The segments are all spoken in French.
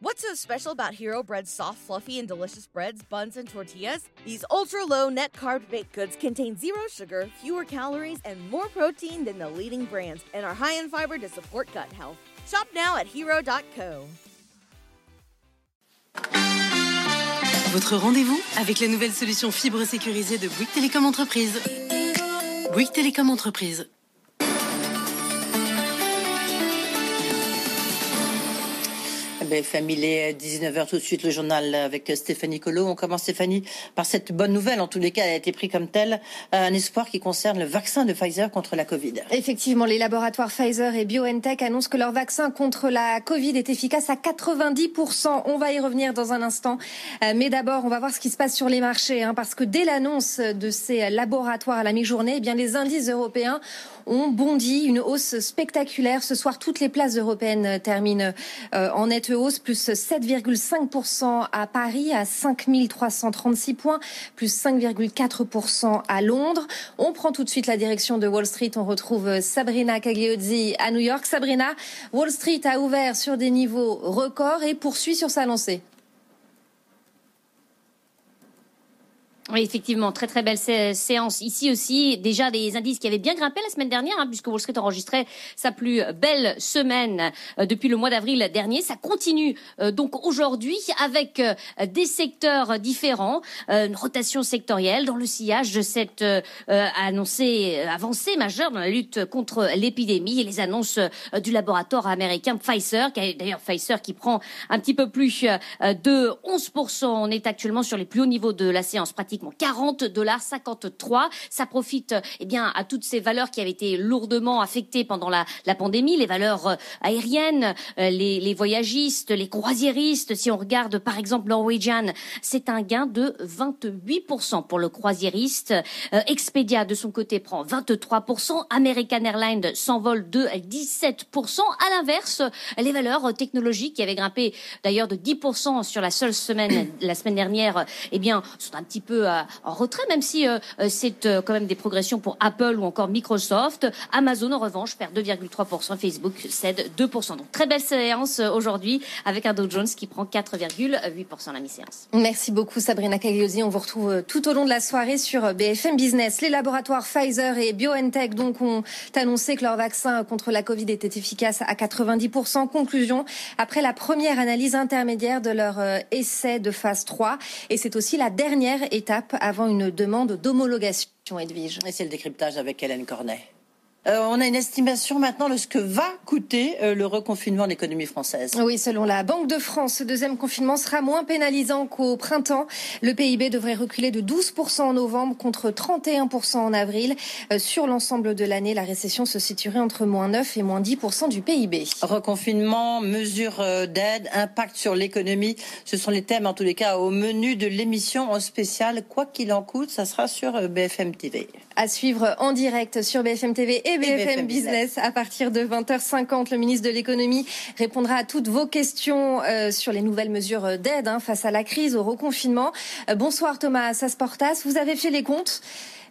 What's so special about Hero Bread's soft, fluffy, and delicious breads, buns, and tortillas? These ultra low net carb baked goods contain zero sugar, fewer calories, and more protein than the leading brands, and are high in fiber to support gut health. Shop now at hero.co. Votre rendez-vous avec la nouvelle solution fibre sécurisée de Bouygues Télécom Entreprise. Bouygues Télécom Entreprise. BFM, il est 19h tout de suite, le journal avec Stéphanie Collot. On commence, Stéphanie, par cette bonne nouvelle. En tous les cas, elle a été prise comme telle. Un espoir qui concerne le vaccin de Pfizer contre la Covid. Effectivement, les laboratoires Pfizer et BioNTech annoncent que leur vaccin contre la Covid est efficace à 90%. On va y revenir dans un instant. Euh, mais d'abord, on va voir ce qui se passe sur les marchés. Hein, parce que dès l'annonce de ces laboratoires à la mi-journée, eh les indices européens ont bondi, une hausse spectaculaire. Ce soir, toutes les places européennes terminent euh, en nette plus 7,5% à Paris, à 5336 points, plus 5,4% à Londres. On prend tout de suite la direction de Wall Street. On retrouve Sabrina Cagliozzi à New York. Sabrina, Wall Street a ouvert sur des niveaux records et poursuit sur sa lancée. Oui, effectivement, très très belle séance ici aussi. Déjà des indices qui avaient bien grimpé la semaine dernière, hein, puisque Wall Street enregistrait sa plus belle semaine euh, depuis le mois d'avril dernier. Ça continue euh, donc aujourd'hui avec euh, des secteurs différents, une rotation sectorielle dans le sillage de cette annoncée avancée majeure dans la lutte contre l'épidémie et les annonces du laboratoire américain Pfizer, d'ailleurs Pfizer qui prend un petit peu plus de 11%. On est actuellement sur les plus hauts niveaux de la séance pratique 40 dollars 53. Ça profite eh bien à toutes ces valeurs qui avaient été lourdement affectées pendant la, la pandémie, les valeurs euh, aériennes, euh, les, les voyagistes, les croisiéristes. Si on regarde par exemple Norwegian, c'est un gain de 28% pour le croisiériste. Euh, Expedia de son côté prend 23%. American Airlines s'envole de 17%. À l'inverse, les valeurs technologiques qui avaient grimpé d'ailleurs de 10% sur la seule semaine la semaine dernière, eh bien sont un petit peu en retrait, même si euh, euh, c'est euh, quand même des progressions pour Apple ou encore Microsoft. Amazon, en revanche, perd 2,3%, Facebook cède 2%. Donc très belle séance aujourd'hui avec un Dow Jones qui prend 4,8% la mi-séance. Merci beaucoup Sabrina Cagliosi. On vous retrouve tout au long de la soirée sur BFM Business. Les laboratoires Pfizer et BioNTech donc ont annoncé que leur vaccin contre la Covid était efficace à 90%. Conclusion après la première analyse intermédiaire de leur essai de phase 3 et c'est aussi la dernière étape avant une demande d'homologation, Edwige. Et c'est le décryptage avec Hélène Cornet. Euh, on a une estimation maintenant de ce que va coûter euh, le reconfinement de l'économie française. Oui, selon la Banque de France, ce deuxième confinement sera moins pénalisant qu'au printemps. Le PIB devrait reculer de 12% en novembre contre 31% en avril. Euh, sur l'ensemble de l'année, la récession se situerait entre moins 9 et moins 10% du PIB. Reconfinement, mesures d'aide, impact sur l'économie, ce sont les thèmes en tous les cas au menu de l'émission en spécial. Quoi qu'il en coûte, ça sera sur BFM TV. À suivre en direct sur BFM TV et BFM, Business. À partir de 20h50, le ministre de l'économie répondra à toutes vos questions euh, sur les nouvelles mesures d'aide hein, face à la crise, au reconfinement. Euh, bonsoir Thomas Sasportas, vous avez fait les comptes?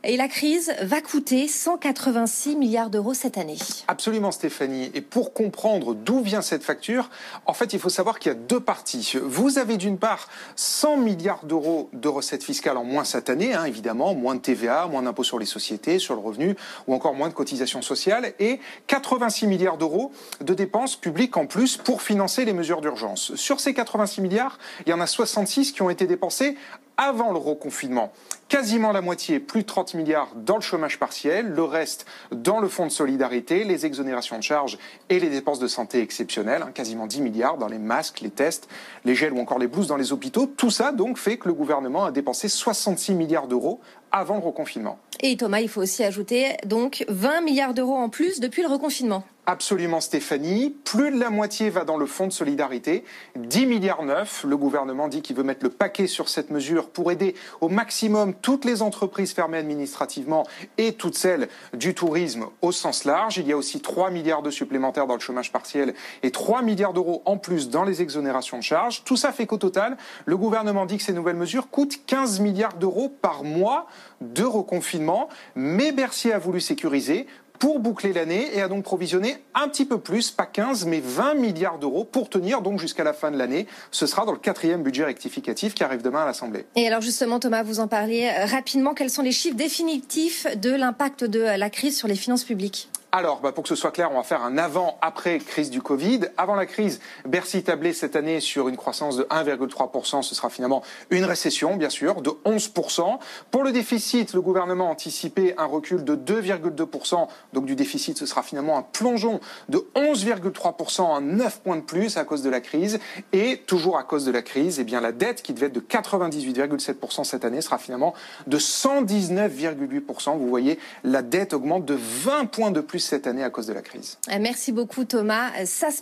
Et la crise va coûter 186 milliards d'euros cette année. Absolument Stéphanie. Et pour comprendre d'où vient cette facture, en fait il faut savoir qu'il y a deux parties. Vous avez d'une part 100 milliards d'euros de recettes fiscales en moins cette année, hein, évidemment, moins de TVA, moins d'impôts sur les sociétés, sur le revenu, ou encore moins de cotisations sociales, et 86 milliards d'euros de dépenses publiques en plus pour financer les mesures d'urgence. Sur ces 86 milliards, il y en a 66 qui ont été dépensés avant le reconfinement. Quasiment la moitié, plus de 30 milliards dans le chômage partiel, le reste dans le fonds de solidarité, les exonérations de charges et les dépenses de santé exceptionnelles, hein, quasiment 10 milliards dans les masques, les tests, les gels ou encore les blouses dans les hôpitaux. Tout ça donc fait que le gouvernement a dépensé 66 milliards d'euros avant le reconfinement. Et Thomas, il faut aussi ajouter donc 20 milliards d'euros en plus depuis le reconfinement. Absolument Stéphanie. Plus de la moitié va dans le fonds de solidarité. 10 milliards neufs. Le gouvernement dit qu'il veut mettre le paquet sur cette mesure pour aider au maximum toutes les entreprises fermées administrativement et toutes celles du tourisme au sens large. Il y a aussi 3 milliards de supplémentaires dans le chômage partiel et 3 milliards d'euros en plus dans les exonérations de charges. Tout ça fait qu'au total, le gouvernement dit que ces nouvelles mesures coûtent 15 milliards d'euros par mois de reconfinement. Mais Bercy a voulu sécuriser pour boucler l'année et a donc provisionné un petit peu plus, pas 15 mais 20 milliards d'euros pour tenir donc jusqu'à la fin de l'année. Ce sera dans le quatrième budget rectificatif qui arrive demain à l'Assemblée. Et alors justement Thomas, vous en parliez euh, rapidement, quels sont les chiffres définitifs de l'impact de la crise sur les finances publiques? Alors, bah, pour que ce soit clair, on va faire un avant-après crise du Covid. Avant la crise, Bercy tablait cette année sur une croissance de 1,3%. Ce sera finalement une récession, bien sûr, de 11%. Pour le déficit, le gouvernement a anticipé un recul de 2,2%. Donc du déficit, ce sera finalement un plongeon de 11,3% en 9 points de plus à cause de la crise. Et toujours à cause de la crise, eh bien, la dette qui devait être de 98,7% cette année sera finalement de 119,8%. Vous voyez, la dette augmente de 20 points de plus cette année à cause de la crise. Euh, merci beaucoup Thomas.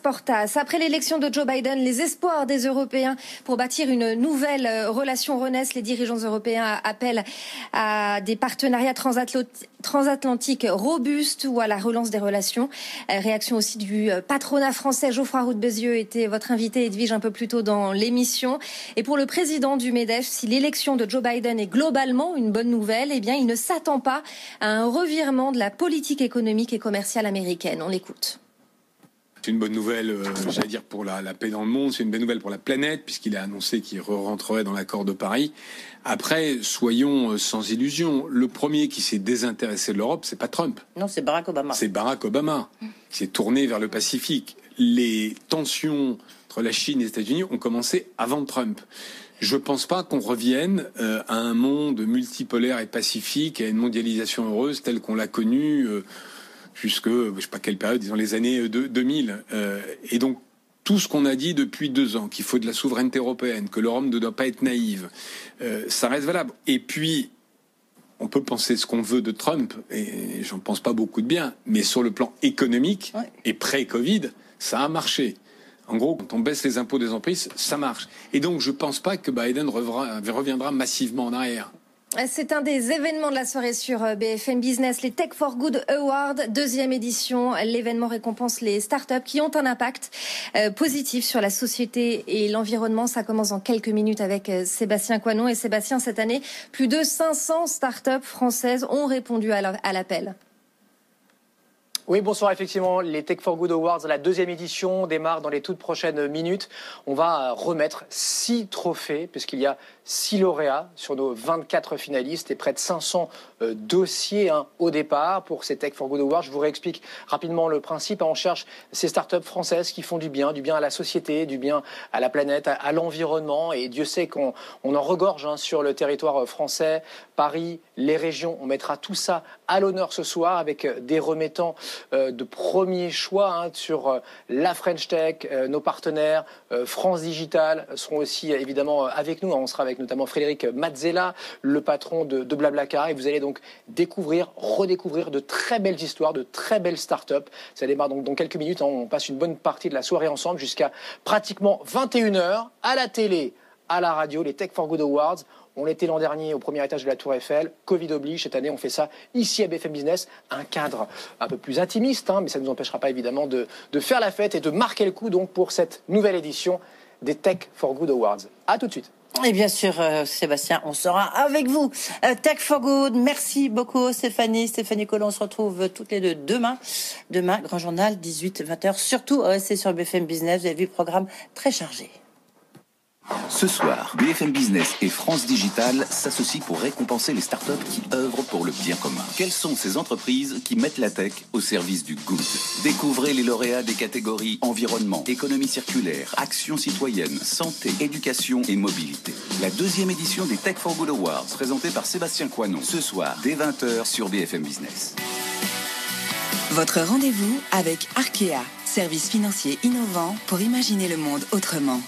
Portasse. Après l'élection de Joe Biden, les espoirs des Européens pour bâtir une nouvelle euh, relation renaissent. Les dirigeants européens appellent à des partenariats transatlantiques robustes ou à la relance des relations. Euh, réaction aussi du patronat français. Geoffroy Roux Bézieux était votre invité, Edwige, un peu plus tôt dans l'émission. Et pour le président du MEDEF, si l'élection de Joe Biden est globalement une bonne nouvelle, eh bien, il ne s'attend pas à un revirement de la politique économique et commerciale américaine. On l'écoute. C'est une bonne nouvelle, euh, j'allais dire, pour la, paix dans le monde. C'est une bonne nouvelle pour la planète, puisqu'il a annoncé qu'il rentrerait dans l'accord de Paris. Après, soyons euh, sans illusion. Le premier qui s'est désintéressé de l'Europe, c'est pas Trump. Non, c'est Barack Obama. C'est Barack Obama qui s'est tourné vers le Pacifique. Les tensions entre la Chine et les États-Unis ont commencé avant Trump. Je ne pense pas qu'on revienne euh, à un monde multipolaire et pacifique, à une mondialisation heureuse telle qu'on l'a connue jusque, je sais pas quelle période, disons les années 2000. Euh, et donc, tout ce qu'on a dit depuis deux ans, qu'il faut de la souveraineté européenne, que l'Europe ne doit pas être naïve, euh, ça reste valable. Et puis, on peut penser ce qu'on veut de Trump, et j'en pense pas beaucoup de bien, mais sur le plan économique et pré-Covid, ça a marché. En gros, quand on baisse les impôts des entreprises, ça marche. Et donc, je pense pas que Biden reviendra massivement en arrière. C'est un des événements de la soirée sur euh, BFM Business, les Tech for Good Awards, deuxième édition. L'événement récompense les startups qui ont un impact euh, positif sur la société et l'environnement. Ça commence en quelques minutes avec euh, Sébastien Coinon. Et Sébastien, cette année, plus de 500 startups françaises ont répondu à l'appel. Oui, bonsoir. Effectivement, les Tech for Good Awards, la deuxième édition démarre dans les toutes prochaines minutes. On va remettre six trophées, puisqu'il y a six lauréats sur nos 24 finalistes et près de 500 euh, dossiers hein, au départ pour ces Tech for Good Awards. Je vous réexplique rapidement le principe. On cherche ces startups françaises qui font du bien, du bien à la société, du bien à la planète, à, l'environnement. Et Dieu sait qu'on en regorge hein, sur le territoire français, Paris, les régions. On mettra tout ça à l'honneur ce soir avec des remettants euh, de premier choix hein, sur euh, la French Tech. nos partenaires, France Digital, seront aussi évidemment avec nous. On sera avec notamment Frédéric Mazzella, le patron de, Blablacar. Et vous allez donc découvrir, redécouvrir de très belles histoires, de très belles startups. Ça démarre donc dans quelques minutes. Hein. On passe une bonne partie de la soirée ensemble jusqu'à pratiquement 21h à la télé, à la radio, les Tech for Good Awards. On l'était l'an dernier au premier étage de la Tour Eiffel. Covid oblige. Cette année, on fait ça ici à BFM Business. Un cadre un peu plus intimiste, hein, mais ça ne nous empêchera pas évidemment de, faire la fête et de marquer le coup donc pour cette nouvelle édition des Tech for Good Awards. À tout de suite. Et bien sûr, euh, Sébastien, on sera avec vous. Euh, Tech for Good, merci beaucoup Stéphanie. Stéphanie Collon, on se retrouve toutes les deux demain. Demain, Grand Journal, 18-20h. Surtout, restez sur BFM Business, vous avez vu le programme très chargé. Ce soir, BFM Business et France Digital s'associent pour récompenser les startups qui œuvrent pour le bien commun. Quelles sont ces entreprises qui mettent la tech au service du good? Découvrez les lauréats des catégories environnement, économie circulaire, action citoyenne, santé, éducation et mobilité. La deuxième édition des Tech for Good Awards, présentée par Sébastien Coinon, ce soir dès 20h sur BFM Business. Votre rendez-vous avec Arkea, service financier innovant pour imaginer le monde autrement.